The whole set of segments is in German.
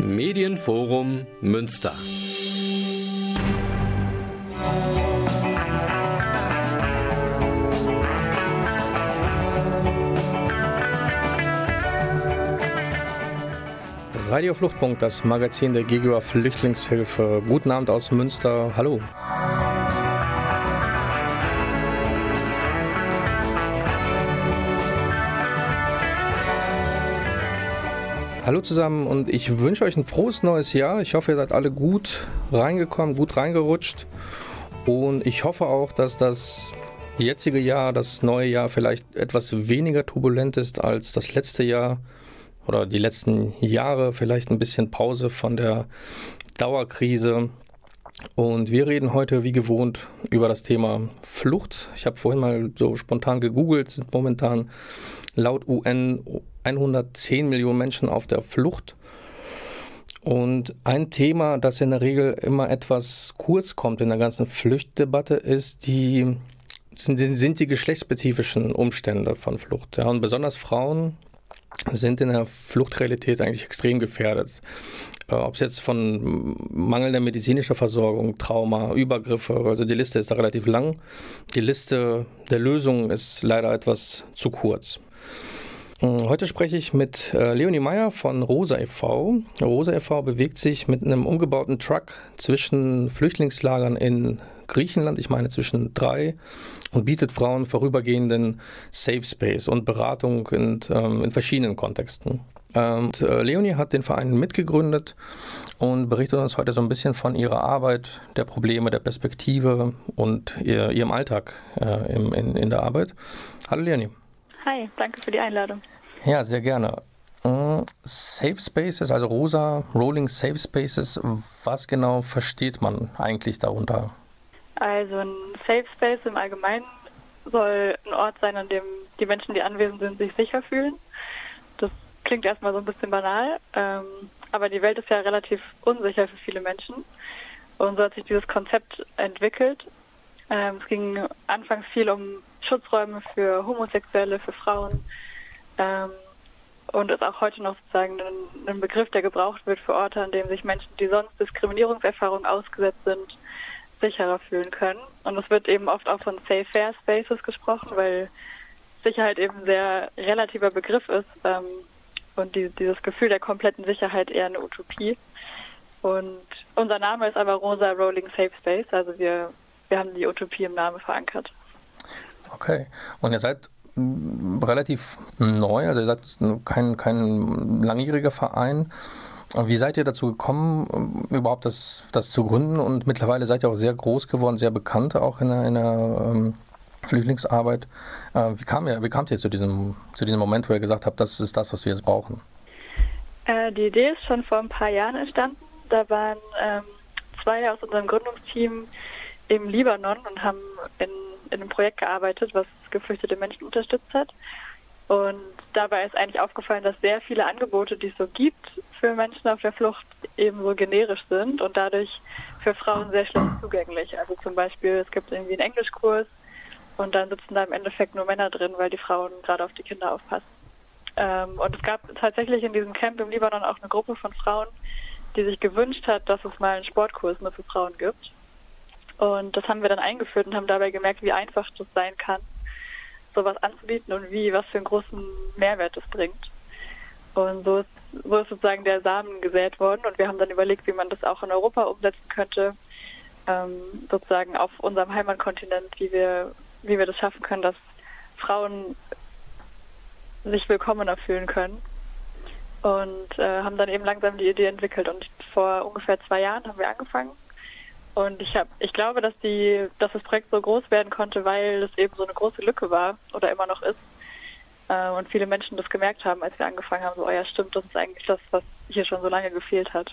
Medienforum Münster. Radio Fluchtpunkt, das Magazin der GEGUA Flüchtlingshilfe. Guten Abend aus Münster. Hallo. Hallo zusammen und ich wünsche euch ein frohes neues Jahr. Ich hoffe, ihr seid alle gut reingekommen, gut reingerutscht. Und ich hoffe auch, dass das jetzige Jahr, das neue Jahr vielleicht etwas weniger turbulent ist als das letzte Jahr oder die letzten Jahre. Vielleicht ein bisschen Pause von der Dauerkrise. Und wir reden heute wie gewohnt über das Thema Flucht. Ich habe vorhin mal so spontan gegoogelt, sind momentan laut UN 110 Millionen Menschen auf der Flucht. Und ein Thema, das in der Regel immer etwas kurz kommt in der ganzen Fluchtdebatte, ist die, sind, sind die geschlechtsspezifischen Umstände von Flucht. Ja, und besonders Frauen sind in der Fluchtrealität eigentlich extrem gefährdet. Äh, Ob es jetzt von mangelnder medizinischer Versorgung, Trauma, Übergriffe, also die Liste ist da relativ lang. Die Liste der Lösungen ist leider etwas zu kurz. Hm, heute spreche ich mit äh, Leonie Meyer von Rosa e.V. Rosa e.V. bewegt sich mit einem umgebauten Truck zwischen Flüchtlingslagern in Griechenland, ich meine zwischen drei, und bietet Frauen vorübergehenden Safe Space und Beratung in, ähm, in verschiedenen Kontexten. Ähm, und, äh, Leonie hat den Verein mitgegründet und berichtet uns heute so ein bisschen von ihrer Arbeit, der Probleme, der Perspektive und ihr, ihrem Alltag äh, in der Arbeit. Hallo Leonie. Hi, danke für die Einladung. Ja, sehr gerne. Äh, Safe Spaces, also rosa Rolling Safe Spaces, was genau versteht man eigentlich darunter? Also ein Safe Space im Allgemeinen soll ein Ort sein, an dem die Menschen, die anwesend sind, sich sicher fühlen. Das klingt erstmal so ein bisschen banal, ähm, aber die Welt ist ja relativ unsicher für viele Menschen. Und so hat sich dieses Konzept entwickelt. Ähm, es ging anfangs viel um Schutzräume für Homosexuelle, für Frauen, ähm, und ist auch heute noch sozusagen ein, ein, Begriff, der gebraucht wird für Orte, an denen sich Menschen, die sonst Diskriminierungserfahrungen ausgesetzt sind, sicherer fühlen können. Und es wird eben oft auch von Safe Fair Spaces gesprochen, weil Sicherheit eben ein sehr relativer Begriff ist ähm, und die, dieses Gefühl der kompletten Sicherheit eher eine Utopie. Und unser Name ist aber Rosa Rolling Safe Space, also wir, wir haben die Utopie im Namen verankert. Okay. Und ihr seid relativ neu, also ihr seid kein, kein langjähriger Verein. Wie seid ihr dazu gekommen, überhaupt das, das zu gründen? Und mittlerweile seid ihr auch sehr groß geworden, sehr bekannt auch in der, in der ähm, Flüchtlingsarbeit. Äh, wie, kam ihr, wie kamt ihr zu diesem, zu diesem Moment, wo ihr gesagt habt, das ist das, was wir jetzt brauchen? Äh, die Idee ist schon vor ein paar Jahren entstanden. Da waren ähm, zwei aus unserem Gründungsteam im Libanon und haben in, in einem Projekt gearbeitet, was geflüchtete Menschen unterstützt hat. Und dabei ist eigentlich aufgefallen, dass sehr viele Angebote, die es so gibt für Menschen auf der Flucht, eben so generisch sind und dadurch für Frauen sehr schlecht zugänglich. Also zum Beispiel, es gibt irgendwie einen Englischkurs und dann sitzen da im Endeffekt nur Männer drin, weil die Frauen gerade auf die Kinder aufpassen. Ähm, und es gab tatsächlich in diesem Camp im Libanon auch eine Gruppe von Frauen, die sich gewünscht hat, dass es mal einen Sportkurs nur für Frauen gibt. Und das haben wir dann eingeführt und haben dabei gemerkt, wie einfach das sein kann, sowas anzubieten und wie, was für einen großen Mehrwert es bringt. Und so ist, so ist sozusagen der Samen gesät worden und wir haben dann überlegt, wie man das auch in Europa umsetzen könnte, ähm, sozusagen auf unserem Heimatkontinent, wie wir, wie wir das schaffen können, dass Frauen sich willkommener fühlen können. Und äh, haben dann eben langsam die Idee entwickelt. Und vor ungefähr zwei Jahren haben wir angefangen und ich habe, ich glaube, dass die, dass das Projekt so groß werden konnte, weil es eben so eine große Lücke war oder immer noch ist. Äh, und viele Menschen das gemerkt haben, als wir angefangen haben, so, oh ja, stimmt, das ist eigentlich das, was hier schon so lange gefehlt hat.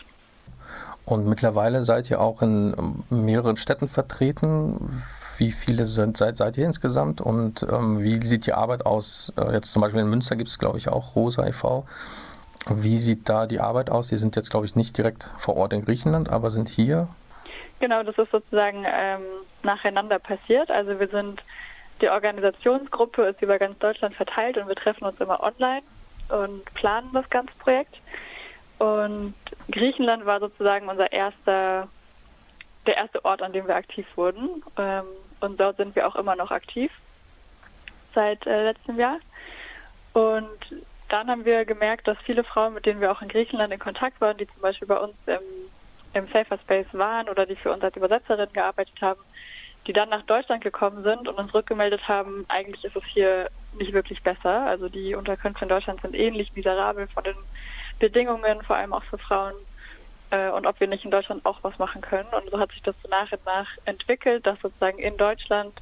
Und mittlerweile seid ihr auch in ähm, mehreren Städten vertreten. Wie viele sind, seid, seid ihr insgesamt und ähm, wie sieht die Arbeit aus? Äh, jetzt zum Beispiel in Münster gibt es, glaube ich, auch Rosa e.V. Wie sieht da die Arbeit aus? Die sind jetzt, glaube ich, nicht direkt vor Ort in Griechenland, aber sind hier Genau, das ist sozusagen ähm, nacheinander passiert. Also wir sind, die Organisationsgruppe ist über ganz Deutschland verteilt und wir treffen uns immer online und planen das ganze Projekt. Und Griechenland war sozusagen unser erster, der erste Ort, an dem wir aktiv wurden. Ähm, und dort sind wir auch immer noch aktiv seit äh, letztem Jahr. Und dann haben wir gemerkt, dass viele Frauen, mit denen wir auch in Griechenland in Kontakt waren, die zum Beispiel bei uns im, im Safer Space waren oder die für uns als Übersetzerinnen gearbeitet haben, die dann nach Deutschland gekommen sind und uns rückgemeldet haben, eigentlich ist es hier nicht wirklich besser. Also die Unterkünfte in Deutschland sind ähnlich miserabel von den Bedingungen, vor allem auch für Frauen. Äh, und ob wir nicht in Deutschland auch was machen können. Und so hat sich das nach und nach entwickelt, dass sozusagen in Deutschland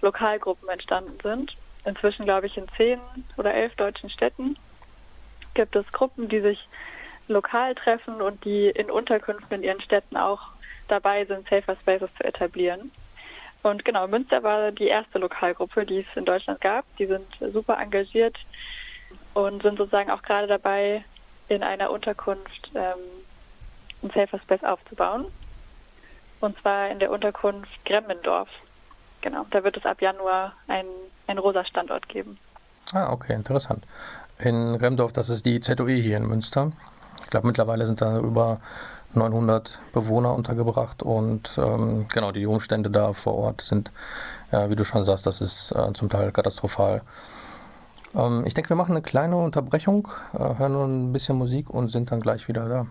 Lokalgruppen entstanden sind. Inzwischen, glaube ich, in zehn oder elf deutschen Städten gibt es Gruppen, die sich lokal treffen und die in Unterkünften in ihren Städten auch dabei sind, Safer Spaces zu etablieren. Und genau, Münster war die erste Lokalgruppe, die es in Deutschland gab. Die sind super engagiert und sind sozusagen auch gerade dabei, in einer Unterkunft ähm, ein Safer Space aufzubauen. Und zwar in der Unterkunft Gremmendorf. Genau, da wird es ab Januar einen, einen rosa Standort geben. Ah, okay, interessant. In Gremmendorf, das ist die ZOE hier in Münster. Ich glaube, mittlerweile sind da über 900 Bewohner untergebracht und ähm, genau die Umstände da vor Ort sind, äh, wie du schon sagst, das ist äh, zum Teil katastrophal. Ähm, ich denke, wir machen eine kleine Unterbrechung, äh, hören ein bisschen Musik und sind dann gleich wieder da.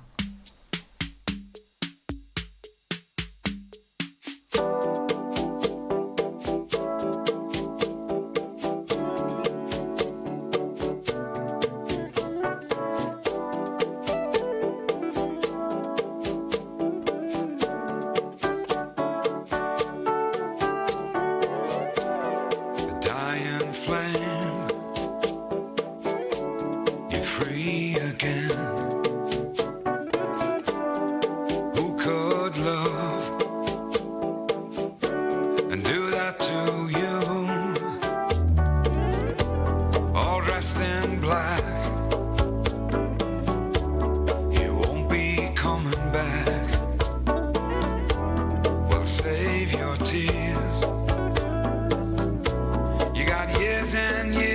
and you.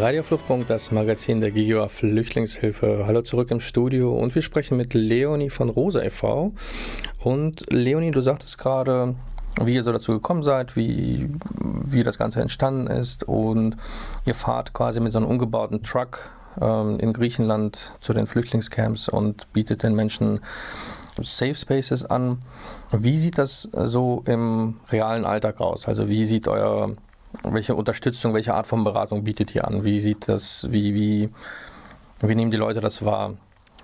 Radio Fluchtpunkt, das Magazin der GIGA Flüchtlingshilfe. Hallo zurück im Studio und wir sprechen mit Leonie von Rosa e.V. Und Leonie, du sagtest gerade, wie ihr so dazu gekommen seid, wie, wie das Ganze entstanden ist und ihr fahrt quasi mit so einem umgebauten Truck ähm, in Griechenland zu den Flüchtlingscamps und bietet den Menschen Safe Spaces an. Wie sieht das so im realen Alltag aus? Also wie sieht euer welche Unterstützung, welche Art von Beratung bietet ihr an? Wie sieht das, wie, wie, wie nehmen die Leute das wahr?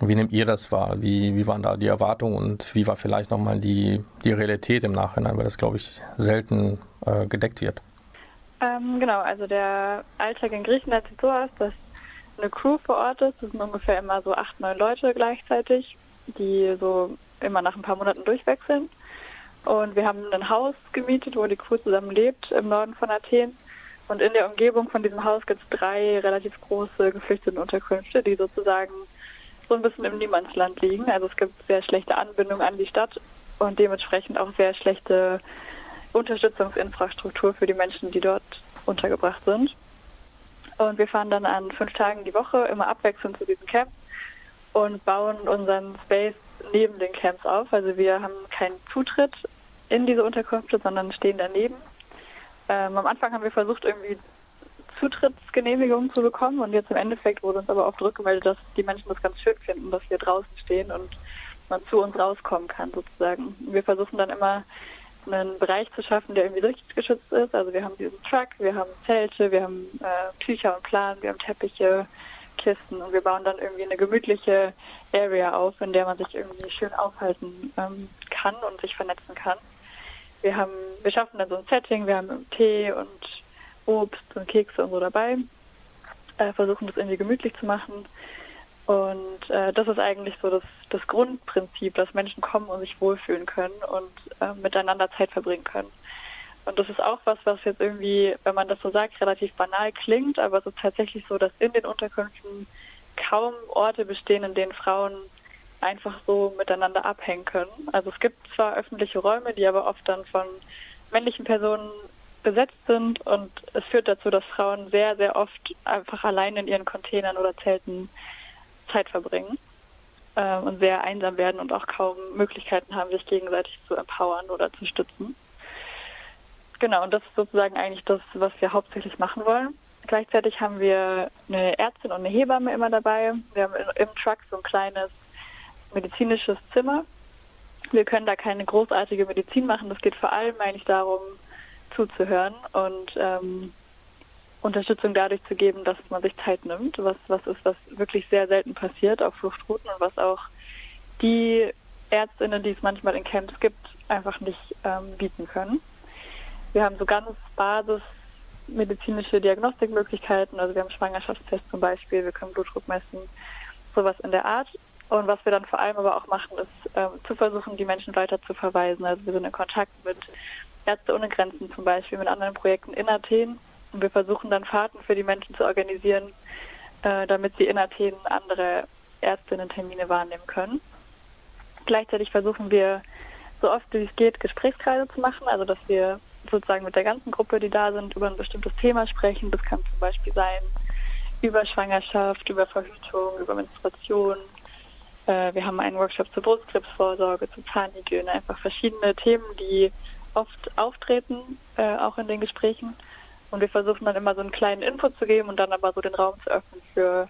Wie nehmt ihr das wahr? Wie, wie waren da die Erwartungen und wie war vielleicht nochmal die, die Realität im Nachhinein, weil das, glaube ich, selten äh, gedeckt wird? Ähm, genau, also der Alltag in Griechenland sieht so aus, dass eine Crew vor Ort ist. Das sind ungefähr immer so acht, neun Leute gleichzeitig, die so immer nach ein paar Monaten durchwechseln. Und wir haben ein Haus gemietet, wo die Crew zusammen lebt, im Norden von Athen. Und in der Umgebung von diesem Haus gibt es drei relativ große Geflüchtetenunterkünfte, die sozusagen so ein bisschen im Niemandsland liegen. Also es gibt sehr schlechte Anbindung an die Stadt und dementsprechend auch sehr schlechte Unterstützungsinfrastruktur für die Menschen, die dort untergebracht sind. Und wir fahren dann an fünf Tagen die Woche immer abwechselnd zu diesen Camps und bauen unseren Space neben den Camps auf. Also wir haben keinen Zutritt in diese Unterkünfte, sondern stehen daneben. Ähm, am Anfang haben wir versucht, irgendwie Zutrittsgenehmigungen zu bekommen und jetzt im Endeffekt wurde uns aber oft rückgemeldet, dass die Menschen das ganz schön finden, dass wir draußen stehen und man zu uns rauskommen kann sozusagen. Wir versuchen dann immer einen Bereich zu schaffen, der irgendwie geschützt ist. Also wir haben diesen Truck, wir haben Zelte, wir haben äh, Tücher und Plan, wir haben Teppiche, Kisten und wir bauen dann irgendwie eine gemütliche Area auf, in der man sich irgendwie schön aufhalten ähm, kann und sich vernetzen kann. Wir haben, wir schaffen dann so ein Setting, wir haben Tee und Obst und Kekse und so dabei, äh, versuchen das irgendwie gemütlich zu machen. Und äh, das ist eigentlich so das, das Grundprinzip, dass Menschen kommen und sich wohlfühlen können und äh, miteinander Zeit verbringen können. Und das ist auch was, was jetzt irgendwie, wenn man das so sagt, relativ banal klingt, aber es ist tatsächlich so, dass in den Unterkünften kaum Orte bestehen, in denen Frauen einfach so miteinander abhängen können. Also es gibt zwar öffentliche Räume, die aber oft dann von männlichen Personen besetzt sind und es führt dazu, dass Frauen sehr, sehr oft einfach allein in ihren Containern oder Zelten Zeit verbringen äh, und sehr einsam werden und auch kaum Möglichkeiten haben, sich gegenseitig zu empowern oder zu stützen. Genau, und das ist sozusagen eigentlich das, was wir hauptsächlich machen wollen. Gleichzeitig haben wir eine Ärztin und eine Hebamme immer dabei. Wir haben im Truck so ein kleines medizinisches Zimmer. Wir können da keine großartige Medizin machen. Das geht vor allem eigentlich darum, zuzuhören und ähm, Unterstützung dadurch zu geben, dass man sich Zeit nimmt, was, was ist, was wirklich sehr selten passiert auf Fluchtrouten und was auch die Ärztinnen, die es manchmal in Camps gibt, einfach nicht ähm, bieten können. Wir haben so ganz basismedizinische Diagnostikmöglichkeiten. Also wir haben Schwangerschaftstests zum Beispiel, wir können Blutdruck messen, sowas in der Art. Und was wir dann vor allem aber auch machen, ist äh, zu versuchen, die Menschen weiter zu verweisen. Also wir sind in Kontakt mit Ärzte ohne Grenzen zum Beispiel, mit anderen Projekten in Athen. Und wir versuchen dann Fahrten für die Menschen zu organisieren, äh, damit sie in Athen andere Ärztinnen-Termine wahrnehmen können. Gleichzeitig versuchen wir, so oft wie es geht, Gesprächskreise zu machen, also dass wir sozusagen mit der ganzen Gruppe, die da sind, über ein bestimmtes Thema sprechen. Das kann zum Beispiel sein über Schwangerschaft, über Verhütung, über Menstruation. Äh, wir haben einen Workshop zur Brustkrebsvorsorge, zur Zahnhygiene, einfach verschiedene Themen, die oft auftreten, äh, auch in den Gesprächen. Und wir versuchen dann immer so einen kleinen Input zu geben und dann aber so den Raum zu öffnen für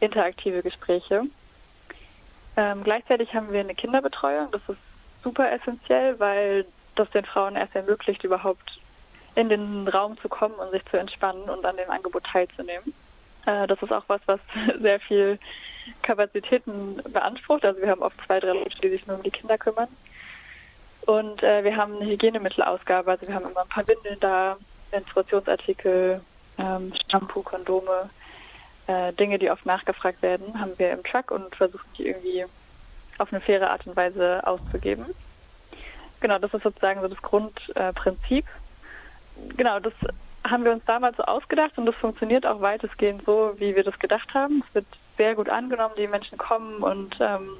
interaktive Gespräche. Ähm, gleichzeitig haben wir eine Kinderbetreuung. Das ist super essentiell, weil das den Frauen erst ermöglicht, überhaupt in den Raum zu kommen und sich zu entspannen und an dem Angebot teilzunehmen. Äh, das ist auch was, was sehr viel Kapazitäten beansprucht. Also wir haben oft zwei, drei Leute, die sich nur um die Kinder kümmern. Und äh, wir haben eine Hygienemittelausgabe. Also wir haben immer ein paar Windeln da, Menstruationsartikel, ähm, Shampoo, Kondome, äh, Dinge, die oft nachgefragt werden, haben wir im Truck und versuchen die irgendwie auf eine faire Art und Weise auszugeben. Genau, das ist sozusagen so das Grundprinzip. Äh, genau, das haben wir uns damals so ausgedacht und das funktioniert auch weitestgehend so, wie wir das gedacht haben. Es wird sehr gut angenommen, die Menschen kommen und ähm,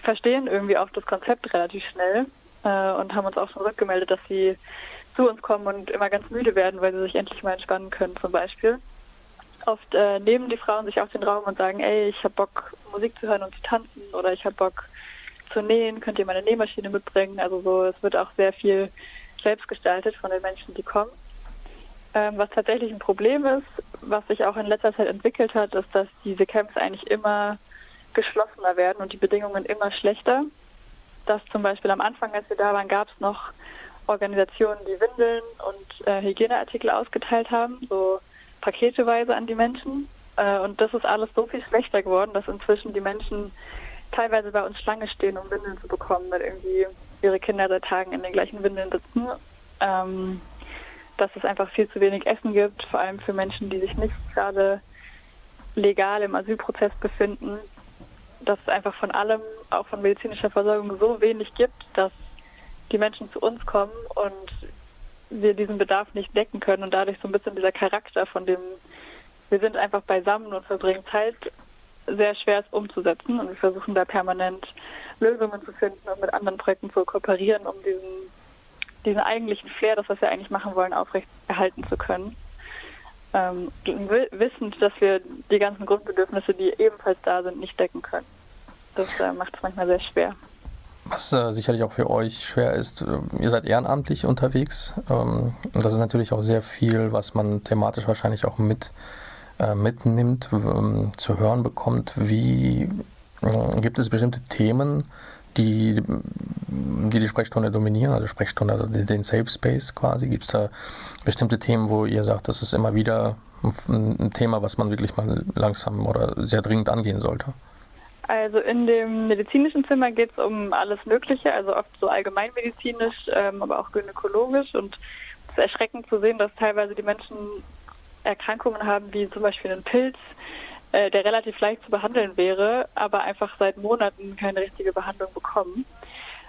verstehen irgendwie auch das Konzept relativ schnell äh, und haben uns auch schon rückgemeldet, dass sie zu uns kommen und immer ganz müde werden, weil sie sich endlich mal entspannen können zum Beispiel. Oft äh, nehmen die Frauen sich auch den Raum und sagen, ey, ich habe Bock, Musik zu hören und zu tanzen oder ich habe Bock zu nähen, könnt ihr meine Nähmaschine mitbringen? Also so, es wird auch sehr viel selbst gestaltet von den Menschen, die kommen. Ähm, was tatsächlich ein Problem ist, was sich auch in letzter Zeit entwickelt hat, ist, dass diese Camps eigentlich immer geschlossener werden und die Bedingungen immer schlechter. Dass zum Beispiel am Anfang, als wir da waren, gab es noch Organisationen, die Windeln und äh, Hygieneartikel ausgeteilt haben, so paketeweise an die Menschen. Äh, und das ist alles so viel schlechter geworden, dass inzwischen die Menschen teilweise bei uns Schlange stehen, um Windeln zu bekommen, weil irgendwie ihre Kinder seit Tagen in den gleichen Windeln sitzen. Ähm, dass es einfach viel zu wenig Essen gibt, vor allem für Menschen, die sich nicht gerade legal im Asylprozess befinden, dass es einfach von allem, auch von medizinischer Versorgung, so wenig gibt, dass die Menschen zu uns kommen und wir diesen Bedarf nicht decken können und dadurch so ein bisschen dieser Charakter von dem, wir sind einfach beisammen und verbringen Zeit, sehr schwer ist umzusetzen. Und wir versuchen da permanent Lösungen zu finden und mit anderen Projekten zu kooperieren, um diesen, diesen eigentlichen Flair, das was wir eigentlich machen wollen, aufrechterhalten zu können. Ähm, wissend, dass wir die ganzen Grundbedürfnisse, die ebenfalls da sind, nicht decken können. Das äh, macht es manchmal sehr schwer. Was äh, sicherlich auch für euch schwer ist, äh, ihr seid ehrenamtlich unterwegs. Ähm, das ist natürlich auch sehr viel, was man thematisch wahrscheinlich auch mit äh, mitnimmt, ähm, zu hören bekommt. Wie äh, gibt es bestimmte Themen, die, die die Sprechstunde dominieren, also Sprechstunde, also den Safe Space quasi? Gibt es da bestimmte Themen, wo ihr sagt, das ist immer wieder ein, Thema, was man wirklich mal langsam oder sehr dringend angehen sollte? Also in dem medizinischen Zimmer geht es um alles Mögliche, also oft so allgemeinmedizinisch, ähm, aber auch gynäkologisch. Und es ist erschreckend zu sehen, dass teilweise die Menschen Erkrankungen haben, wie zum Beispiel einen Pilz, äh, der relativ leicht zu behandeln wäre, aber einfach seit Monaten keine richtige Behandlung bekommen.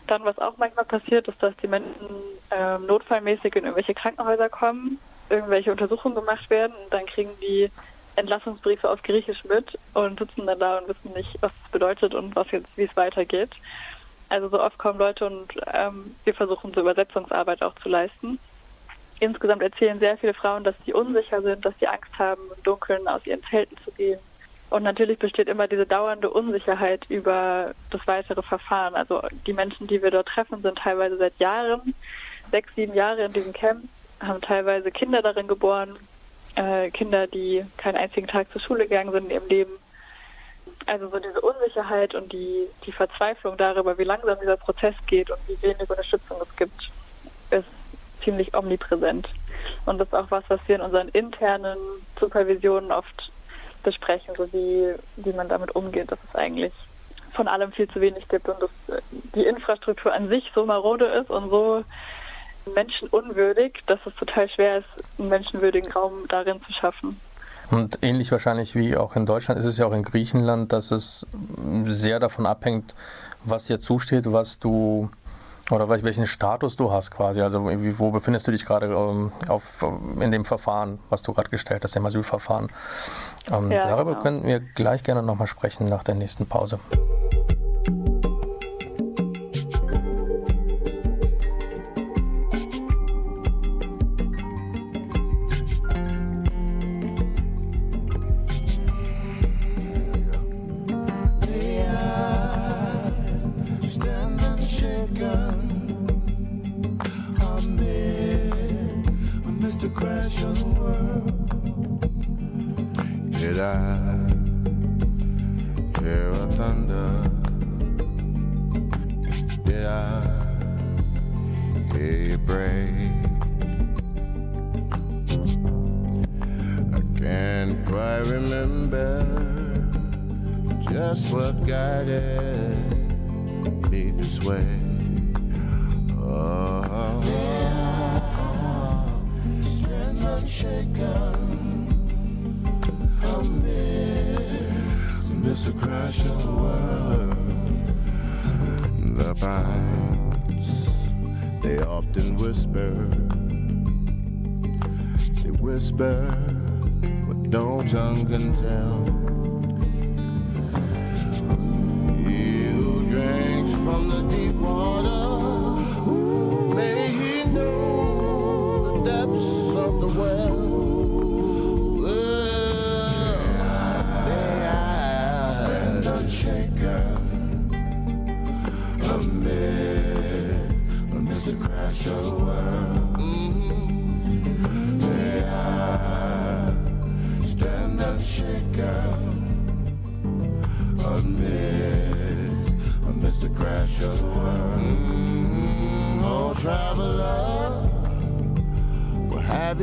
Dann, was auch manchmal passiert, ist, dass die Menschen äh, notfallmäßig in irgendwelche Krankenhäuser kommen, irgendwelche Untersuchungen gemacht werden und dann kriegen die Entlassungsbriefe auf Griechisch mit und sitzen dann da und wissen nicht, was es bedeutet und was jetzt, wie es weitergeht. Also so oft kommen Leute und ähm, wir versuchen so Übersetzungsarbeit auch zu leisten. Insgesamt erzählen sehr viele Frauen, dass sie unsicher sind, dass sie Angst haben, im Dunkeln aus ihren Zelten zu gehen. Und natürlich besteht immer diese dauernde Unsicherheit über das weitere Verfahren. Also die Menschen, die wir dort treffen, sind teilweise seit Jahren, sechs, sieben Jahre in diesem Camp, haben teilweise Kinder darin geboren, äh, Kinder, die keinen einzigen Tag zur Schule gegangen sind in ihrem Leben. Also so diese Unsicherheit und die, die Verzweiflung darüber, wie langsam dieser Prozess geht und wie wenig Unterstützung es gibt, ist ziemlich omnipräsent. Und das ist auch was, was wir in unseren internen Supervisionen oft besprechen, so wie, wie man damit umgeht, dass es eigentlich von allem viel zu wenig gibt und dass die Infrastruktur an sich so marode ist und so menschenunwürdig, dass es total schwer ist, einen menschenwürdigen Raum darin zu schaffen. Und ähnlich wahrscheinlich wie auch in Deutschland ist es ja auch in Griechenland, dass es sehr davon abhängt, was dir zusteht, was du oder welchen Status du hast quasi. Also wo befindest du dich gerade ähm, auf, in dem Verfahren, was du gerade gestellt hast, im Asylverfahren. Ähm, ja, darüber genau. könnten wir gleich gerne nochmal sprechen nach der nächsten Pause.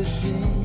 cabecinha.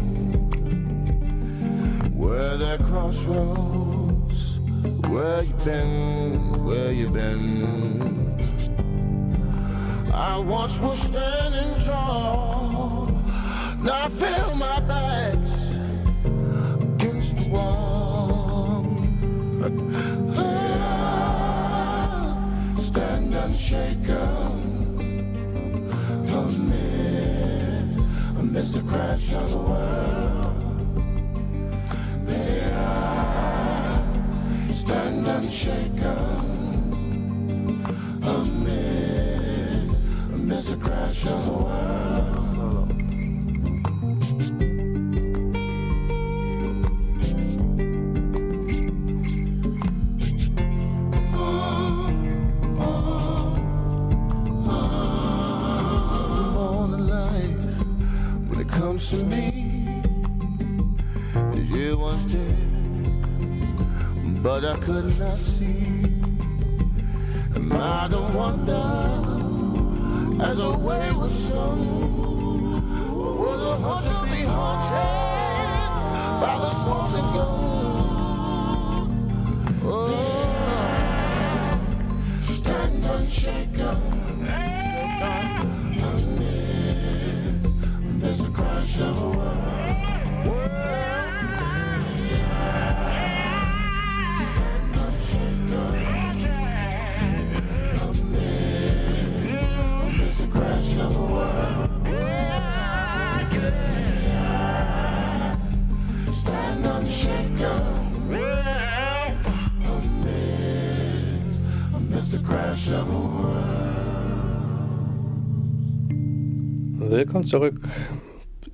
Willkommen zurück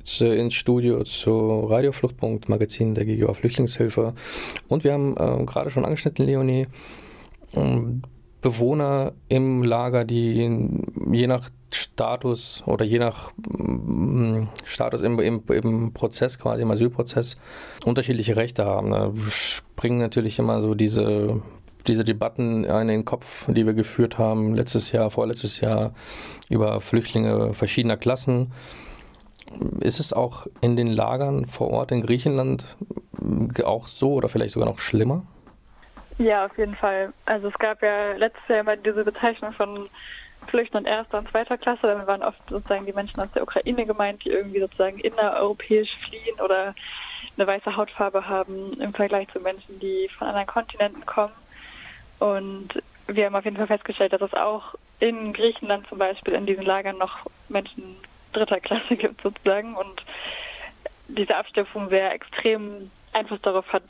zu, ins Studio zu Radio Fluchtpunkt Magazin der GGA Flüchtlingshilfe. Und wir haben äh, gerade schon angeschnitten, Leonie, ähm, Bewohner im Lager, die je nach Status oder je nach mm, Status im, im, im Prozess, quasi im Asylprozess, unterschiedliche Rechte haben. Da springen natürlich immer so diese, diese Debatten in den Kopf, die wir geführt haben, letztes Jahr, vorletztes Jahr, über Flüchtlinge verschiedener Klassen. Ist es auch in den Lagern vor Ort in Griechenland auch so oder vielleicht sogar noch schlimmer? Ja, auf jeden Fall. Also es gab ja letztes Jahr immer diese Bezeichnung von Flüchtenden erster und zweiter Klasse. Damit waren oft sozusagen die Menschen aus der Ukraine gemeint, die irgendwie sozusagen innereuropäisch fliehen oder eine weiße Hautfarbe haben im Vergleich zu Menschen, die von anderen Kontinenten kommen. Und wir haben auf jeden Fall festgestellt, dass es auch in Griechenland zum Beispiel in diesen Lagern noch Menschen dritter Klasse gibt sozusagen und diese Abstufung sehr extrem Einfluss darauf hat,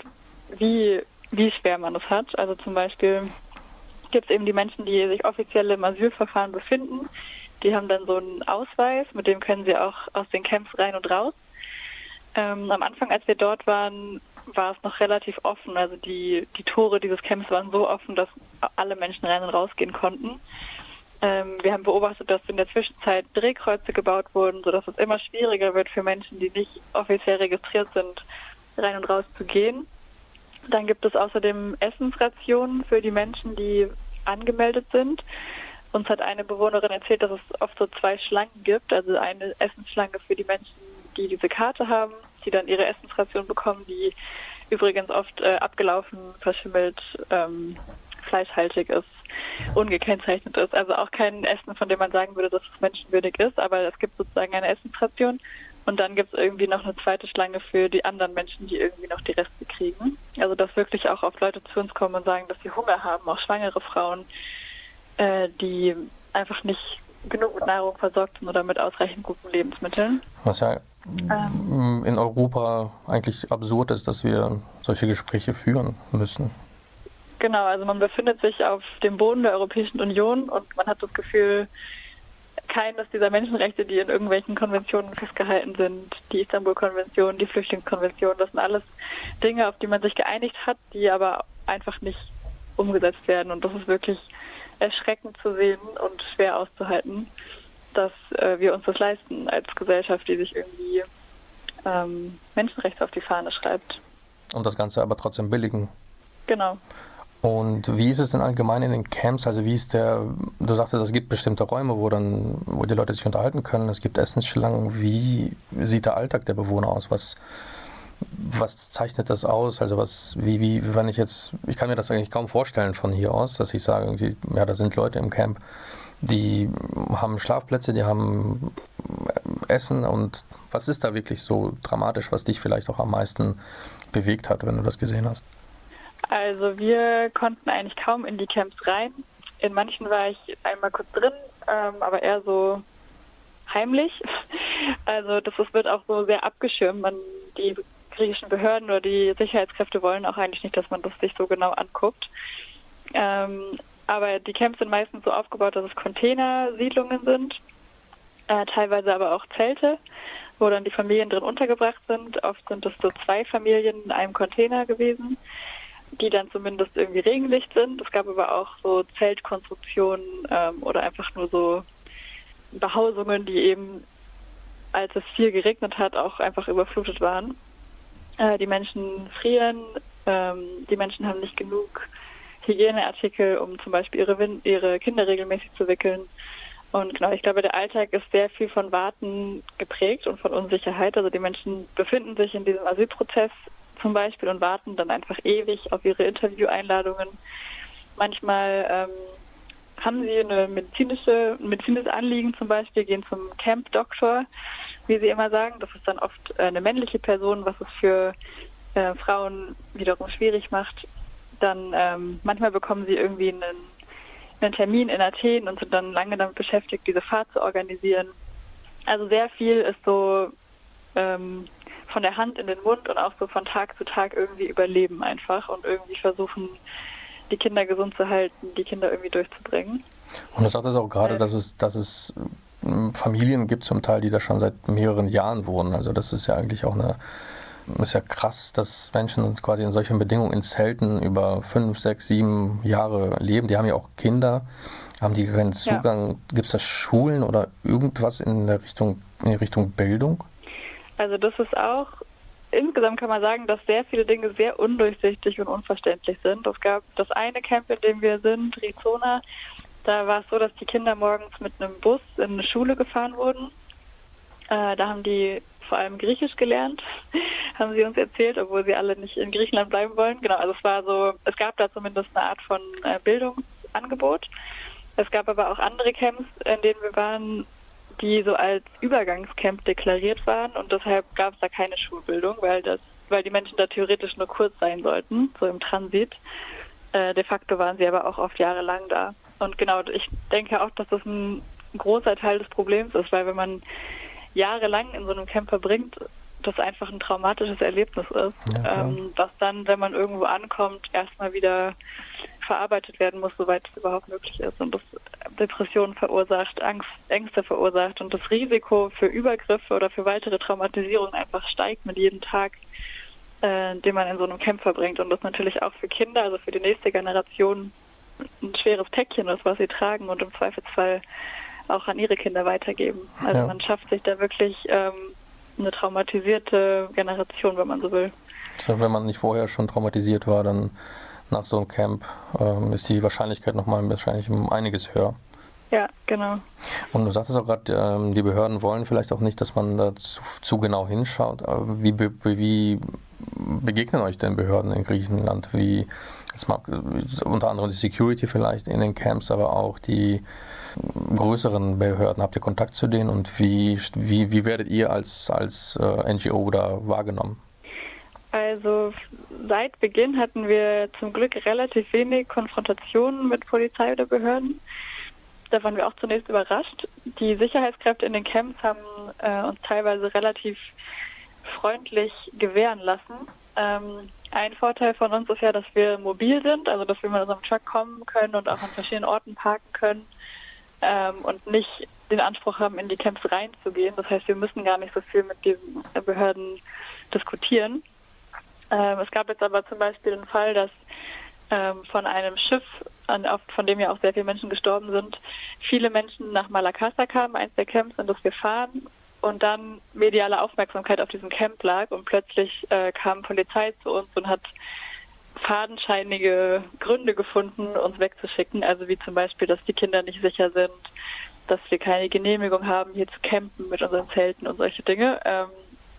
wie, wie schwer man es hat. Also zum Beispiel gibt es eben die Menschen, die sich offiziell im Asylverfahren befinden. Die haben dann so einen Ausweis, mit dem können sie auch aus den Camps rein und raus. Ähm, am Anfang, als wir dort waren, war es noch relativ offen. Also die, die Tore dieses Camps waren so offen, dass alle Menschen rein und rausgehen konnten. Ähm, wir haben beobachtet, dass in der Zwischenzeit Drehkreuze gebaut wurden, sodass es immer schwieriger wird für Menschen, die nicht offiziell registriert sind, rein und raus zu gehen. Dann gibt es außerdem Essensrationen für die Menschen, die angemeldet sind. Uns hat eine Bewohnerin erzählt, dass es oft so zwei Schlangen gibt. Also eine Essensschlange für die Menschen, die diese Karte haben, die dann ihre Essensration bekommen, die übrigens oft äh, abgelaufen, verschimmelt, ähm, fleischhaltig ist, ungekennzeichnet ist. Also auch kein Essen, von dem man sagen würde, dass es menschenwürdig ist, aber es gibt sozusagen eine Essensration. Und dann gibt es irgendwie noch eine zweite Schlange für die anderen Menschen, die irgendwie noch die Reste kriegen. Also dass wirklich auch oft Leute zu uns kommen und sagen, dass sie Hunger haben, auch schwangere Frauen, äh, die einfach nicht genug mit Nahrung versorgt sind oder mit ausreichend guten Lebensmitteln. Was ja ähm, in Europa eigentlich absurd ist, dass wir solche Gespräche führen müssen. Genau, also man befindet sich auf dem Boden der Europäischen Union und man hat das Gefühl, keines dieser Menschenrechte, die in irgendwelchen Konventionen festgehalten sind, die Istanbul-Konvention, die Flüchtlingskonvention, das sind alles Dinge, auf die man sich geeinigt hat, die aber einfach nicht umgesetzt werden. Und das ist wirklich erschreckend zu sehen und schwer auszuhalten, dass äh, wir uns das leisten als Gesellschaft, die sich irgendwie ähm, Menschenrechte auf die Fahne schreibt. Und das Ganze aber trotzdem billigen. Genau. Und wie ist es denn allgemein in den Camps? Also wie ist der, du sagtest, es gibt bestimmte Räume, wo dann, wo die Leute sich unterhalten können, es gibt Essensschlangen. Wie sieht der Alltag der Bewohner aus? Was, was zeichnet das aus? Also was, wie, wie, wenn ich jetzt, ich kann mir das eigentlich kaum vorstellen von hier aus, dass ich sage, irgendwie, ja, da sind Leute im Camp, die haben Schlafplätze, die haben Essen und was ist da wirklich so dramatisch, was dich vielleicht auch am meisten bewegt hat, wenn du das gesehen hast? Also wir konnten eigentlich kaum in die Camps rein. In manchen war ich einmal kurz drin, ähm, aber eher so heimlich. Also das, das wird auch so sehr abgeschirmt. Man, die griechischen Behörden oder die Sicherheitskräfte wollen auch eigentlich nicht, dass man das sich so genau anguckt. Ähm, aber die Camps sind meistens so aufgebaut, dass es Containersiedlungen sind, äh, teilweise aber auch Zelte, wo dann die Familien drin untergebracht sind. Oft sind es so zwei Familien in einem Container gewesen die dann zumindest irgendwie Regenlicht sind. Es gab aber auch so Zeltkonstruktionen ähm, oder einfach nur so Behausungen, die eben, als es viel geregnet hat, auch einfach überflutet waren. Äh, die Menschen frieren, ähm, die Menschen haben nicht genug Hygieneartikel, um zum Beispiel ihre, ihre Kinder regelmäßig zu wickeln. Und genau, ich glaube, der Alltag ist sehr viel von Warten geprägt und von Unsicherheit. Also die Menschen befinden sich in diesem Asylprozess zum Beispiel und warten dann einfach ewig auf ihre Intervieweinladungen. Manchmal ähm, haben sie eine medizinische, ein medizinisches Anliegen zum Beispiel, gehen zum Camp-Doktor, wie sie immer sagen. Das ist dann oft eine männliche Person, was es für äh, Frauen wiederum schwierig macht. Dann ähm, manchmal bekommen sie irgendwie einen, einen Termin in Athen und sind dann lange damit beschäftigt, diese Fahrt zu organisieren. Also sehr viel ist so ähm, von der Hand in den Mund und auch so von Tag zu Tag irgendwie überleben einfach und irgendwie versuchen, die Kinder gesund zu halten, die Kinder irgendwie durchzubringen. Und du sagtest auch gerade, dass es, dass es hm, Familien gibt zum Teil, die da schon seit mehreren Jahren wohnen. Also das ist ja eigentlich auch eine, ist ja krass, dass Menschen quasi in solchen Bedingungen in Zelten über fünf, sechs, sieben Jahre leben. Die haben ja auch Kinder. Haben die keinen Zugang? Ja. Gibt es da Schulen oder irgendwas in der Richtung, in Richtung Bildung? Also das ist auch, insgesamt kann man sagen, dass sehr viele Dinge sehr undurchsichtig und unverständlich sind. Es gab das eine Camp, in dem wir sind, Rizona, da war es so, dass die Kinder morgens mit einem Bus in eine Schule gefahren wurden. Äh, da haben die vor allem Griechisch gelernt, haben sie uns erzählt, obwohl sie alle nicht in Griechenland bleiben wollen. Genau, also es war so, es gab da zumindest eine Art von äh, Bildungsangebot. Es gab aber auch andere Camps, in denen wir waren, die so als Übergangscamp deklariert waren und deshalb gab es da keine Schulbildung, weil das, weil die Menschen da theoretisch nur kurz sein sollten, so im Transit. Äh, de facto waren sie aber auch oft jahrelang da. Und genau, ich denke auch, dass das ein großer Teil des Problems ist, weil wenn man jahrelang in so einem Camp verbringt, das einfach ein traumatisches Erlebnis ist, ja, ähm, was dann, wenn man irgendwo ankommt, erstmal wieder verarbeitet werden muss, soweit es überhaupt möglich ist. Und das Depressionen verursacht, Angst, Ängste verursacht und das Risiko für Übergriffe oder für weitere Traumatisierungen einfach steigt mit jedem Tag, äh, den man in so einem Camp verbringt. Und das natürlich auch für Kinder, also für die nächste Generation, ein schweres Päckchen ist, was sie tragen und im Zweifelsfall auch an ihre Kinder weitergeben. Also ja. man schafft sich da wirklich ähm, eine traumatisierte Generation, wenn man so will. Also wenn man nicht vorher schon traumatisiert war, dann nach so einem Camp ähm, ist die Wahrscheinlichkeit nochmal wahrscheinlich um einiges höher. Ja, genau. Und du sagtest auch gerade, ähm, die Behörden wollen vielleicht auch nicht, dass man da zu, zu genau hinschaut. Wie, wie, begegnen euch denn Behörden in Griechenland? Wie, mag, unter anderem die Security vielleicht in den Camps, aber auch die größeren Behörden. Habt ihr Kontakt zu denen und wie, wie, wie werdet ihr als, als äh, NGO da wahrgenommen? Also seit Beginn hatten wir zum Glück relativ wenig Konfrontationen mit Polizei oder Behörden. Da waren wir auch zunächst überrascht. Die Sicherheitskräfte in den Camps haben äh, uns teilweise relativ freundlich gewähren lassen. Ähm, ein Vorteil von uns ist ja, dass wir mobil sind, also dass wir mit unserem Truck kommen können und auch an verschiedenen Orten parken können ähm, und nicht den Anspruch haben, in die Camps reinzugehen. Das heißt, wir müssen gar nicht so viel mit diesen Behörden diskutieren. Ähm, es gab jetzt aber zum Beispiel den Fall, dass ähm, von einem Schiff, an, auf, von dem ja auch sehr viele Menschen gestorben sind, viele Menschen nach Malakasa kamen, eins der Camps, in das wir fahren, und dann mediale Aufmerksamkeit auf diesem Camp lag und plötzlich äh, kam Polizei zu uns und hat fadenscheinige Gründe gefunden, uns wegzuschicken. Also wie zum Beispiel, dass die Kinder nicht sicher sind, dass wir keine Genehmigung haben, hier zu campen mit unseren Zelten und solche Dinge. Ähm,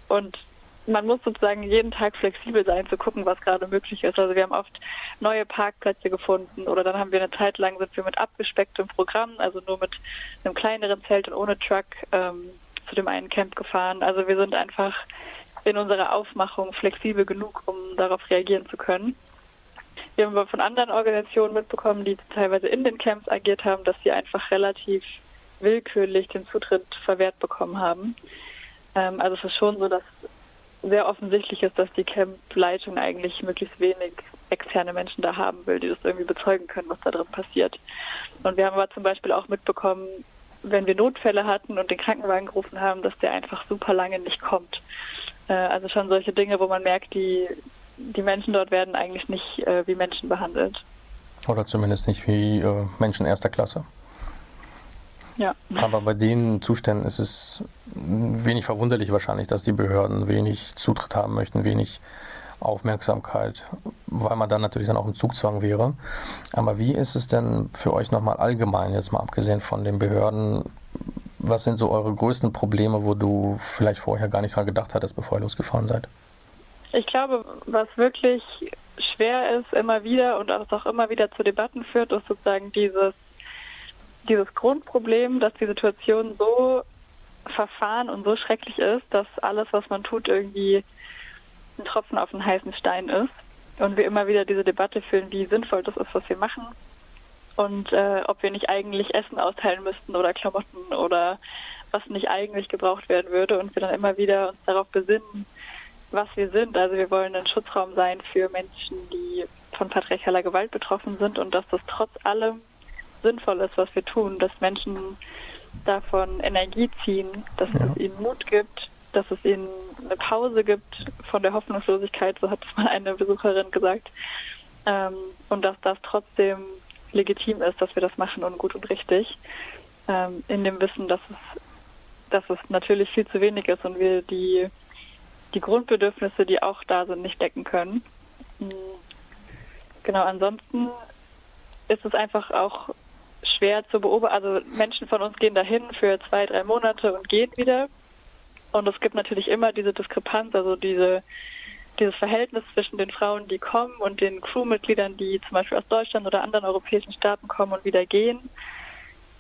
und man muss sozusagen jeden Tag flexibel sein, zu gucken, was gerade möglich ist. Also wir haben oft neue Parkplätze gefunden oder dann haben wir eine Zeit lang sind wir mit abgespecktem Programm, also nur mit einem kleineren Zelt und ohne Truck ähm, zu dem einen Camp gefahren. Also wir sind einfach in unserer Aufmachung flexibel genug, um darauf reagieren zu können. Wir haben aber von anderen Organisationen mitbekommen, die teilweise in den Camps agiert haben, dass sie einfach relativ willkürlich den Zutritt verwehrt bekommen haben. Ähm, also es ist schon so, dass sehr offensichtlich ist, dass die Camp-Leitung eigentlich möglichst wenig externe Menschen da haben will, die das irgendwie bezeugen können, was da drin passiert. Und wir haben aber zum Beispiel auch mitbekommen, wenn wir Notfälle hatten und den Krankenwagen gerufen haben, dass der einfach super lange nicht kommt. Äh, also schon solche Dinge, wo man merkt, die, die Menschen dort werden eigentlich nicht äh, wie Menschen behandelt. Oder zumindest nicht wie äh, Menschen erster Klasse. Ja. Aber bei den Zuständen ist es wenig verwunderlich wahrscheinlich, dass die Behörden wenig Zutritt haben möchten, wenig Aufmerksamkeit, weil man dann natürlich dann auch im Zugzwang wäre. Aber wie ist es denn für euch nochmal allgemein, jetzt mal abgesehen von den Behörden, was sind so eure größten Probleme, wo du vielleicht vorher gar nicht dran gedacht hattest, bevor ihr losgefahren seid? Ich glaube, was wirklich schwer ist, immer wieder und auch immer wieder zu Debatten führt, ist sozusagen dieses, dieses Grundproblem, dass die Situation so verfahren und so schrecklich ist, dass alles, was man tut, irgendwie ein Tropfen auf einen heißen Stein ist. Und wir immer wieder diese Debatte führen, wie sinnvoll das ist, was wir machen. Und äh, ob wir nicht eigentlich Essen austeilen müssten oder Klamotten oder was nicht eigentlich gebraucht werden würde. Und wir dann immer wieder uns darauf besinnen, was wir sind. Also wir wollen ein Schutzraum sein für Menschen, die von patriarchaler Gewalt betroffen sind und dass das trotz allem sinnvoll ist, was wir tun, dass Menschen davon Energie ziehen, dass ja. es ihnen Mut gibt, dass es ihnen eine Pause gibt von der Hoffnungslosigkeit, so hat es mal eine Besucherin gesagt, ähm, und dass das trotzdem legitim ist, dass wir das machen und gut und richtig, ähm, in dem Wissen, dass es, dass es natürlich viel zu wenig ist und wir die, die Grundbedürfnisse, die auch da sind, nicht decken können. Genau, ansonsten ist es einfach auch schwer zu beobachten. Also Menschen von uns gehen dahin für zwei, drei Monate und gehen wieder. Und es gibt natürlich immer diese Diskrepanz, also diese, dieses Verhältnis zwischen den Frauen, die kommen und den Crewmitgliedern, die zum Beispiel aus Deutschland oder anderen europäischen Staaten kommen und wieder gehen,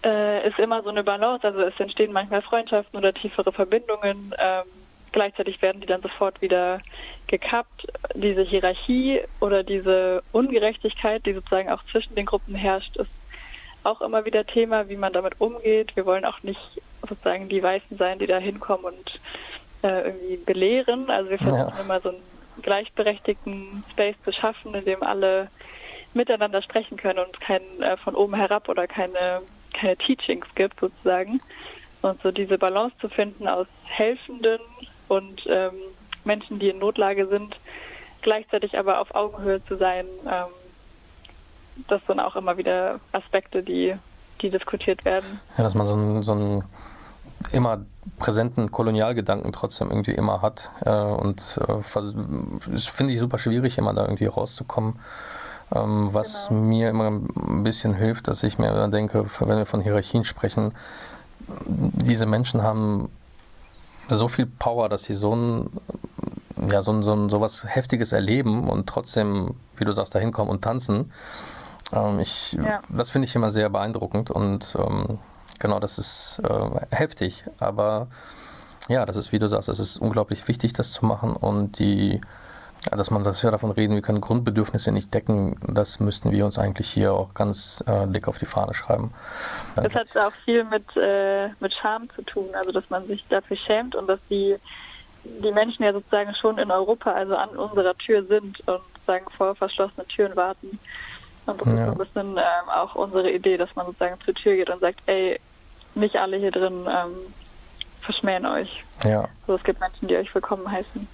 äh, ist immer so eine Balance. Also es entstehen manchmal Freundschaften oder tiefere Verbindungen. Ähm, gleichzeitig werden die dann sofort wieder gekappt. Diese Hierarchie oder diese Ungerechtigkeit, die sozusagen auch zwischen den Gruppen herrscht, ist auch immer wieder Thema, wie man damit umgeht. Wir wollen auch nicht sozusagen die Weißen sein, die da hinkommen und äh, irgendwie belehren. Also wir versuchen ja. immer so einen gleichberechtigten Space zu schaffen, in dem alle miteinander sprechen können und kein äh, von oben herab oder keine, keine Teachings gibt sozusagen. Und so diese Balance zu finden aus Helfenden und ähm, Menschen, die in Notlage sind, gleichzeitig aber auf Augenhöhe zu sein, ähm, das sind auch immer wieder Aspekte, die, die diskutiert werden. Ja, dass man so einen, so einen immer präsenten Kolonialgedanken trotzdem irgendwie immer hat. Äh, und äh, das finde ich super schwierig, immer da irgendwie rauszukommen. Ähm, was genau. mir immer ein bisschen hilft, dass ich mir denke, wenn wir von Hierarchien sprechen, diese Menschen haben so viel Power, dass sie so ein ja, so, ein, so, ein, so was Heftiges erleben und trotzdem, wie du sagst, da hinkommen und tanzen. Ähm, ich, ja. Das finde ich immer sehr beeindruckend und ähm, genau, das ist äh, heftig. Aber ja, das ist, wie du sagst, es ist unglaublich wichtig, das zu machen und die, dass man, dass wir davon reden, wir können Grundbedürfnisse nicht decken, das müssten wir uns eigentlich hier auch ganz äh, dick auf die Fahne schreiben. Das hat auch viel mit, äh, mit Scham zu tun, also dass man sich dafür schämt und dass die, die Menschen ja sozusagen schon in Europa, also an unserer Tür sind und sozusagen vor verschlossenen Türen warten. Und das ja. ist ein bisschen ähm, auch unsere Idee, dass man sozusagen zur Tür geht und sagt, ey, nicht alle hier drin ähm, verschmähen euch. Ja. Also es gibt Menschen, die euch willkommen heißen.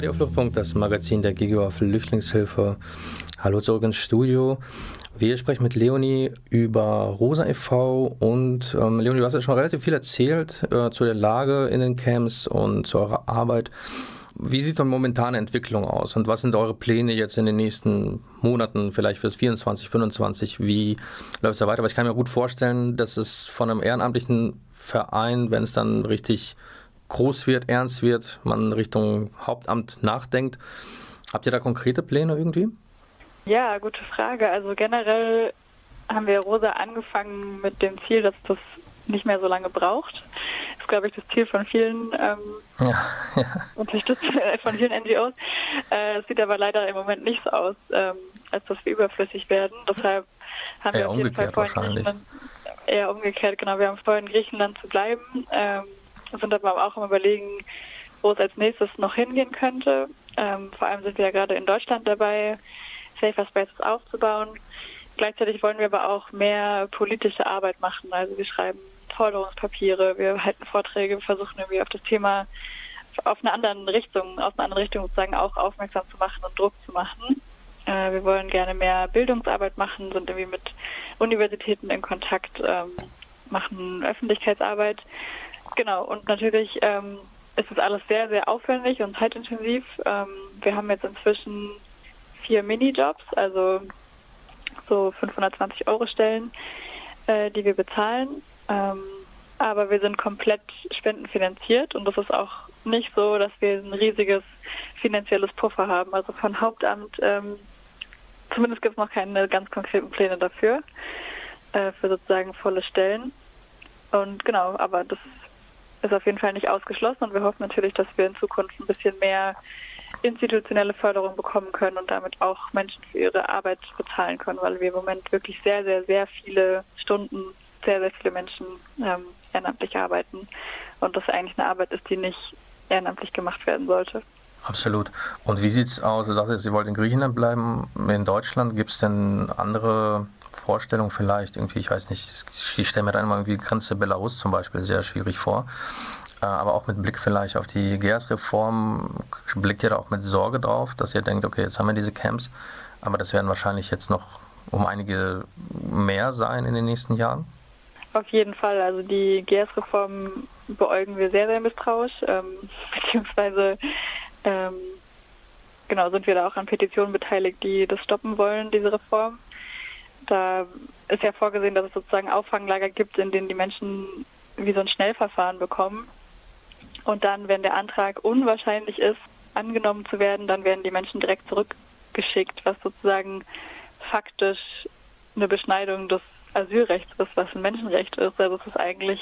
Radio Fluchtpunkt, das Magazin der GGA Flüchtlingshilfe. Hallo zurück ins Studio. Wir sprechen mit Leonie über Rosa e.V. und ähm, Leonie, du hast ja schon relativ viel erzählt äh, zu der Lage in den Camps und zu eurer Arbeit. Wie sieht die momentane Entwicklung aus und was sind eure Pläne jetzt in den nächsten Monaten, vielleicht fürs 24, 25? Wie läuft es da weiter? Weil ich kann mir gut vorstellen, dass es von einem ehrenamtlichen Verein, wenn es dann richtig groß wird, ernst wird, man Richtung Hauptamt nachdenkt. Habt ihr da konkrete Pläne irgendwie? Ja, gute Frage. Also generell haben wir Rosa angefangen mit dem Ziel, dass das nicht mehr so lange braucht. Das ist, glaube ich, das Ziel von vielen ähm, ja, ja. äh, von vielen NGOs. Äh, es sieht aber leider im Moment nicht so aus, ähm, als dass wir überflüssig werden. Deshalb haben eher wir auf jeden Fall vor, in Griechenland, eher umgekehrt, genau, wir haben vor, in Griechenland zu bleiben, ähm, sind aber auch am überlegen, wo es als nächstes noch hingehen könnte. Ähm, vor allem sind wir ja gerade in Deutschland dabei, Safer Spaces aufzubauen. Gleichzeitig wollen wir aber auch mehr politische Arbeit machen. Also wir schreiben Forderungspapiere, wir halten Vorträge, wir versuchen irgendwie auf das Thema auf eine andere Richtung, aus einer anderen Richtung sozusagen auch aufmerksam zu machen und Druck zu machen. Äh, wir wollen gerne mehr Bildungsarbeit machen, sind irgendwie mit Universitäten in Kontakt, ähm, machen Öffentlichkeitsarbeit. Genau, und natürlich ähm, ist es alles sehr, sehr aufwendig und zeitintensiv. Ähm, wir haben jetzt inzwischen vier Minijobs, also so 520 Euro Stellen, äh, die wir bezahlen. Ähm, aber wir sind komplett spendenfinanziert und das ist auch nicht so, dass wir ein riesiges finanzielles Puffer haben. Also von Hauptamt, ähm, zumindest gibt es noch keine ganz konkreten Pläne dafür, äh, für sozusagen volle Stellen. Und genau, aber das ist auf jeden Fall nicht ausgeschlossen und wir hoffen natürlich, dass wir in Zukunft ein bisschen mehr institutionelle Förderung bekommen können und damit auch Menschen für ihre Arbeit bezahlen können, weil wir im Moment wirklich sehr, sehr, sehr viele Stunden, sehr, sehr viele Menschen ähm, ehrenamtlich arbeiten und das eigentlich eine Arbeit ist, die nicht ehrenamtlich gemacht werden sollte. Absolut. Und wie sieht es aus? Du sagst jetzt, Sie wollt in Griechenland bleiben, in Deutschland. Gibt es denn andere Vorstellungen vielleicht? Irgendwie, ich weiß nicht, ich stelle mir da immer irgendwie Grenze Belarus zum Beispiel sehr schwierig vor. Äh, aber auch mit Blick vielleicht auf die GERS-Reform, blickt ihr da auch mit Sorge drauf, dass ihr denkt, okay, jetzt haben wir diese Camps, aber das werden wahrscheinlich jetzt noch um einige mehr sein in den nächsten Jahren? Auf jeden Fall. Also die GERS-Reform beäugen wir sehr, sehr misstrauisch, ähm, beziehungsweise ähm, genau sind wir da auch an Petitionen beteiligt, die das stoppen wollen, diese Reform. Da ist ja vorgesehen, dass es sozusagen Auffanglager gibt, in denen die Menschen wie so ein Schnellverfahren bekommen. Und dann, wenn der Antrag unwahrscheinlich ist, angenommen zu werden, dann werden die Menschen direkt zurückgeschickt, was sozusagen faktisch eine Beschneidung des Asylrechts ist, was ein Menschenrecht ist. Also es ist eigentlich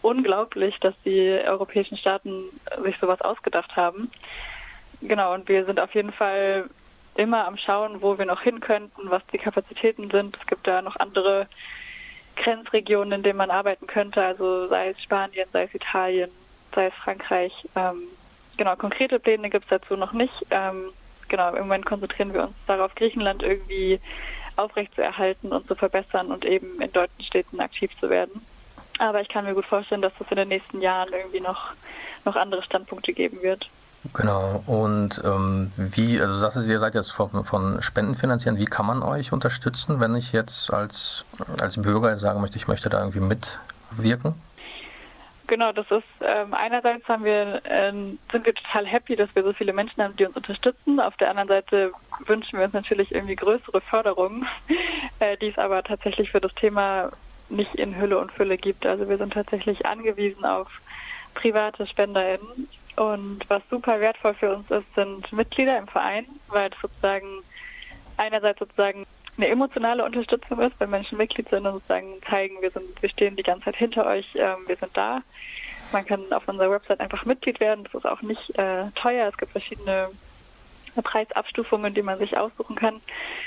unglaublich, dass die europäischen Staaten sich sowas ausgedacht haben. Genau, und wir sind auf jeden Fall immer am Schauen, wo wir noch hin könnten, was die Kapazitäten sind. Es gibt da noch andere Grenzregionen, in denen man arbeiten könnte, also sei es Spanien, sei es Italien, sei es Frankreich. Ähm, genau, konkrete Pläne gibt es dazu noch nicht. Ähm, genau, im Moment konzentrieren wir uns darauf, Griechenland irgendwie aufrechtzuerhalten und zu verbessern und eben in deutschen Städten aktiv zu werden. Aber ich kann mir gut vorstellen, dass es in den nächsten Jahren irgendwie noch, noch andere Standpunkte geben wird. Genau, und ähm, wie, also du sagst, ihr seid jetzt von, von Spenden finanzieren, wie kann man euch unterstützen, wenn ich jetzt als, als Bürger sagen möchte, ich möchte da irgendwie mitwirken? Genau, das ist ähm, einerseits haben wir, äh, sind wir total happy, dass wir so viele Menschen haben, die uns unterstützen. Auf der anderen Seite wünschen wir uns natürlich irgendwie größere Förderungen, äh, die es aber tatsächlich für das Thema nicht in Hülle und Fülle gibt. Also wir sind tatsächlich angewiesen auf private SpenderInnen. Und was super wertvoll für uns ist, sind Mitglieder im Verein, weil es sozusagen einerseits sozusagen eine emotionale Unterstützung ist, wenn Menschen Mitglied sind und sozusagen zeigen, wir sind, wir stehen die ganze Zeit hinter euch, ähm, wir sind da. Man kann auf unserer Website einfach Mitglied werden. Das ist auch nicht äh, teuer. Es gibt verschiedene Preisabstufungen, die man sich aussuchen kann.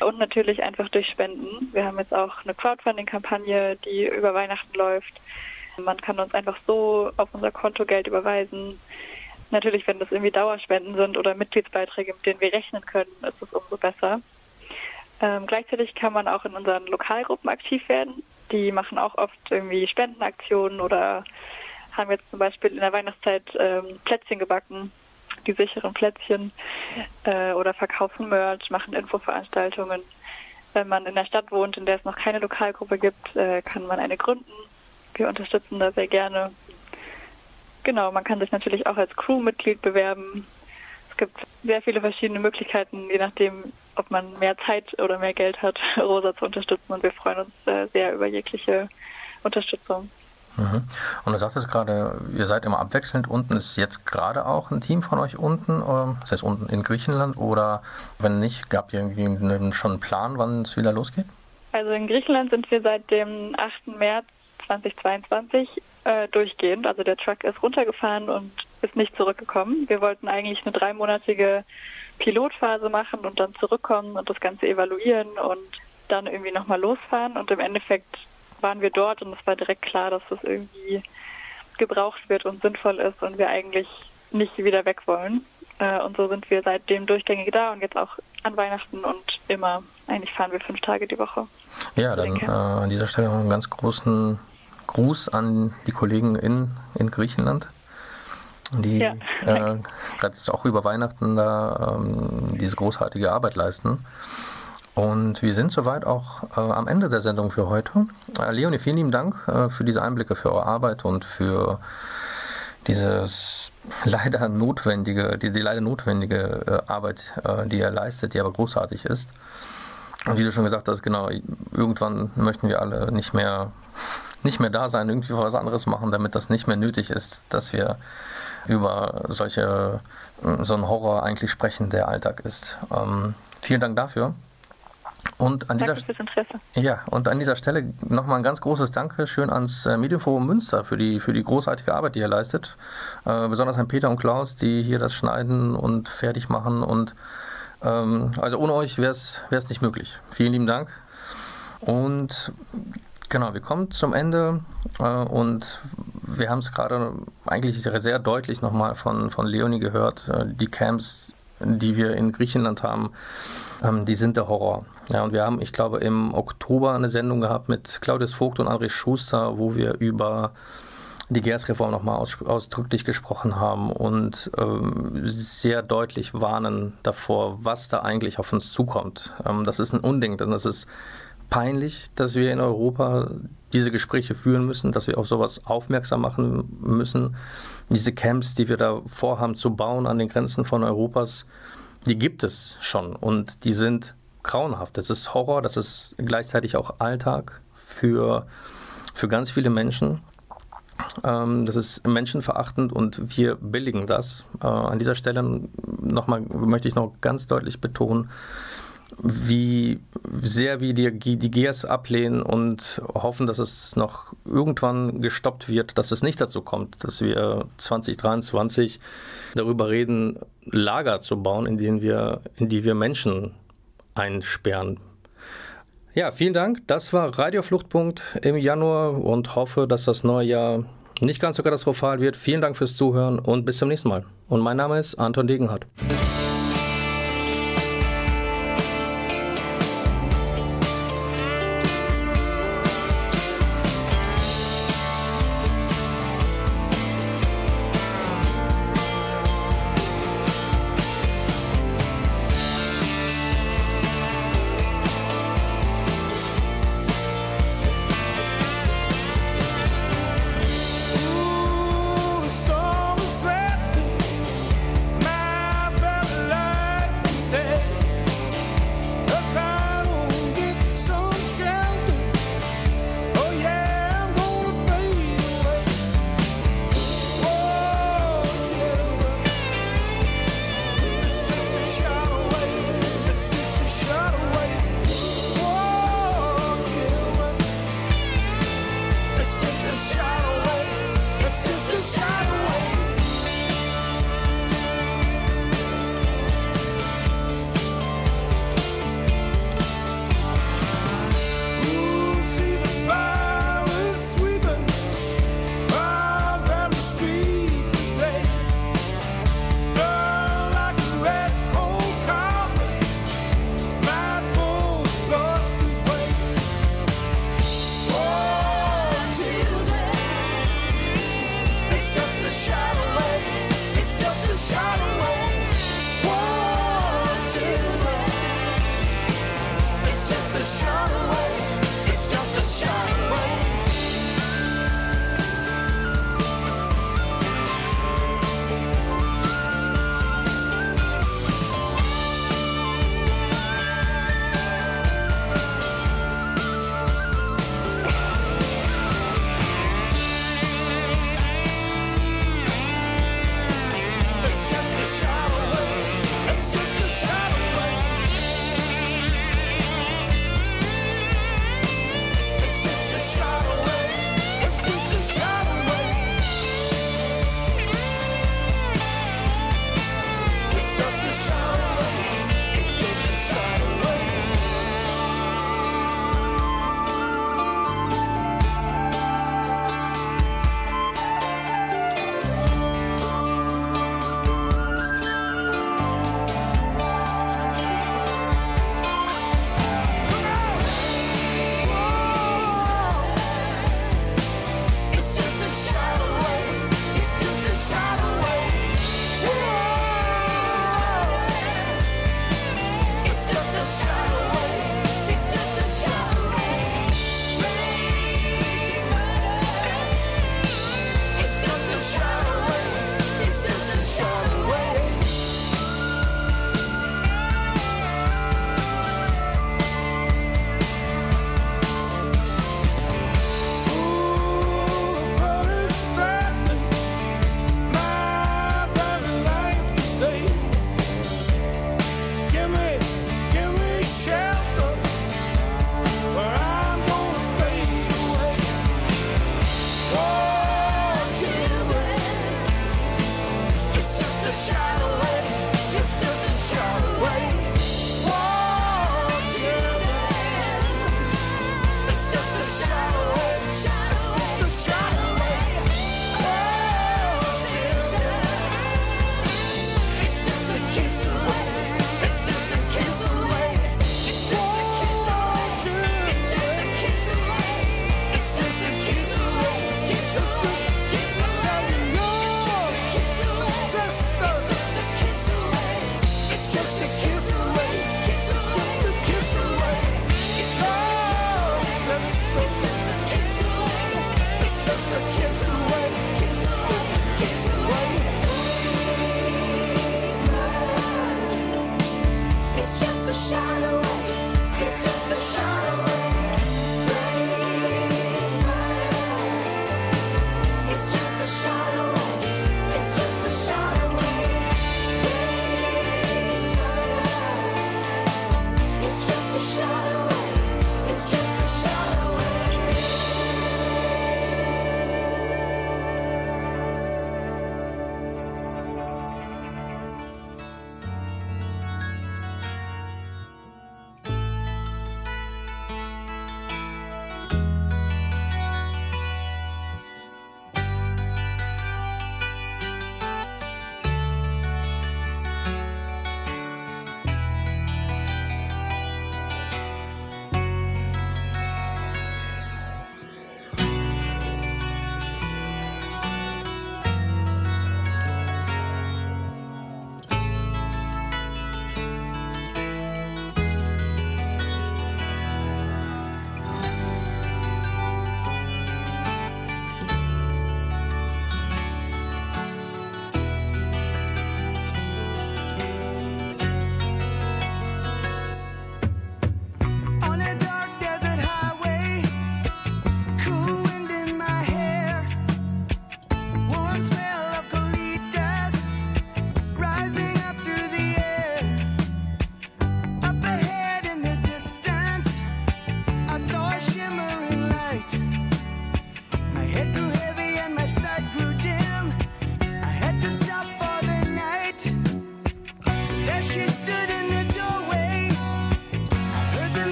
Und natürlich einfach durch Spenden. Wir haben jetzt auch eine Crowdfunding-Kampagne, die über Weihnachten läuft. Man kann uns einfach so auf unser Konto Geld überweisen. Natürlich, wenn das irgendwie Dauerspenden sind oder Mitgliedsbeiträge, mit denen wir rechnen können, ist es umso besser. Ähm, gleichzeitig kann man auch in unseren Lokalgruppen aktiv werden. Die machen auch oft irgendwie Spendenaktionen oder haben jetzt zum Beispiel in der Weihnachtszeit ähm, Plätzchen gebacken die sicheren Plätzchen äh, oder verkaufen Merch, machen Infoveranstaltungen. Wenn man in der Stadt wohnt, in der es noch keine Lokalgruppe gibt, äh, kann man eine gründen. Wir unterstützen da sehr gerne. Genau, man kann sich natürlich auch als Crewmitglied bewerben. Es gibt sehr viele verschiedene Möglichkeiten, je nachdem, ob man mehr Zeit oder mehr Geld hat, Rosa zu unterstützen. Und wir freuen uns äh, sehr über jegliche Unterstützung. Mhm. Und du sagtest gerade, ihr seid immer abwechselnd. Unten ist jetzt gerade auch ein Team von euch unten, ähm, das heißt unten in Griechenland. Oder wenn nicht, gab ihr irgendwie schon einen Plan, wann es wieder losgeht? Also in Griechenland sind wir seit dem 8. März 2022 äh, durchgehend. Also der Truck ist runtergefahren und ist nicht zurückgekommen. Wir wollten eigentlich eine dreimonatige Pilotphase machen und dann zurückkommen und das Ganze evaluieren und dann irgendwie nochmal losfahren. Und im Endeffekt waren wir dort und es war direkt klar, dass das irgendwie gebraucht wird und sinnvoll ist und wir eigentlich nicht wieder weg wollen. Äh, und so sind wir seitdem durchgängig da und jetzt auch an Weihnachten und immer. Eigentlich fahren wir fünf Tage die Woche. Ja, dann äh, an dieser Stelle noch einen ganz großen Gruß an die Kollegen in, in Griechenland, die ja. äh, gerade auch über Weihnachten da ähm, diese großartige Arbeit leisten. Und wir sind soweit auch äh, am Ende der Sendung für heute. Äh, Leonie, vielen lieben Dank äh, für diese Einblicke, für eure Arbeit und für dieses leider notwendige, die, die leider notwendige äh, Arbeit, äh, die ihr leistet, die aber großartig ist. Und wie du schon gesagt hast, genau, irgendwann möchten wir alle nicht mehr, nicht mehr da sein, irgendwie was anderes machen, damit das nicht mehr nötig ist, dass wir über solche, so einen Horror eigentlich sprechen, der Alltag ist. Ähm, vielen Dank dafür. Und an, dieser, ja, und an dieser Stelle nochmal ein ganz großes Dankeschön ans äh, Medienforum Münster für die, für die großartige Arbeit, die ihr leistet. Äh, besonders an Peter und Klaus, die hier das schneiden und fertig machen. Und ähm, also ohne euch wäre es nicht möglich. Vielen lieben Dank. Und genau, wir kommen zum Ende äh, und wir haben es gerade eigentlich sehr deutlich nochmal von, von Leonie gehört. Äh, die Camps, die wir in Griechenland haben, ähm, die sind der Horror. Ja, und wir haben, ich glaube, im Oktober eine Sendung gehabt mit Claudius Vogt und André Schuster, wo wir über die GERS-Reform nochmal aus, ausdrücklich gesprochen haben und ähm, sehr deutlich warnen davor, was da eigentlich auf uns zukommt. Ähm, das ist ein Unding, denn das ist peinlich, dass wir in Europa diese Gespräche führen müssen, dass wir auf sowas aufmerksam machen müssen. Diese Camps, die wir da vorhaben zu bauen an den Grenzen von Europas, die gibt es schon und die sind grauenhaft. Das ist Horror, das ist gleichzeitig auch Alltag für, für ganz viele Menschen. Ähm, das ist menschenverachtend und wir billigen das. Äh, an dieser Stelle nochmal möchte ich noch ganz deutlich betonen, wie sehr wir die, die GERS ablehnen und hoffen, dass es noch irgendwann gestoppt wird, dass es nicht dazu kommt, dass wir 2023 darüber reden, Lager zu bauen, in denen wir, in die wir Menschen einsperren. Ja, vielen Dank. Das war Radiofluchtpunkt im Januar und hoffe, dass das neue Jahr nicht ganz so katastrophal wird. Vielen Dank fürs Zuhören und bis zum nächsten Mal. Und mein Name ist Anton Degenhardt.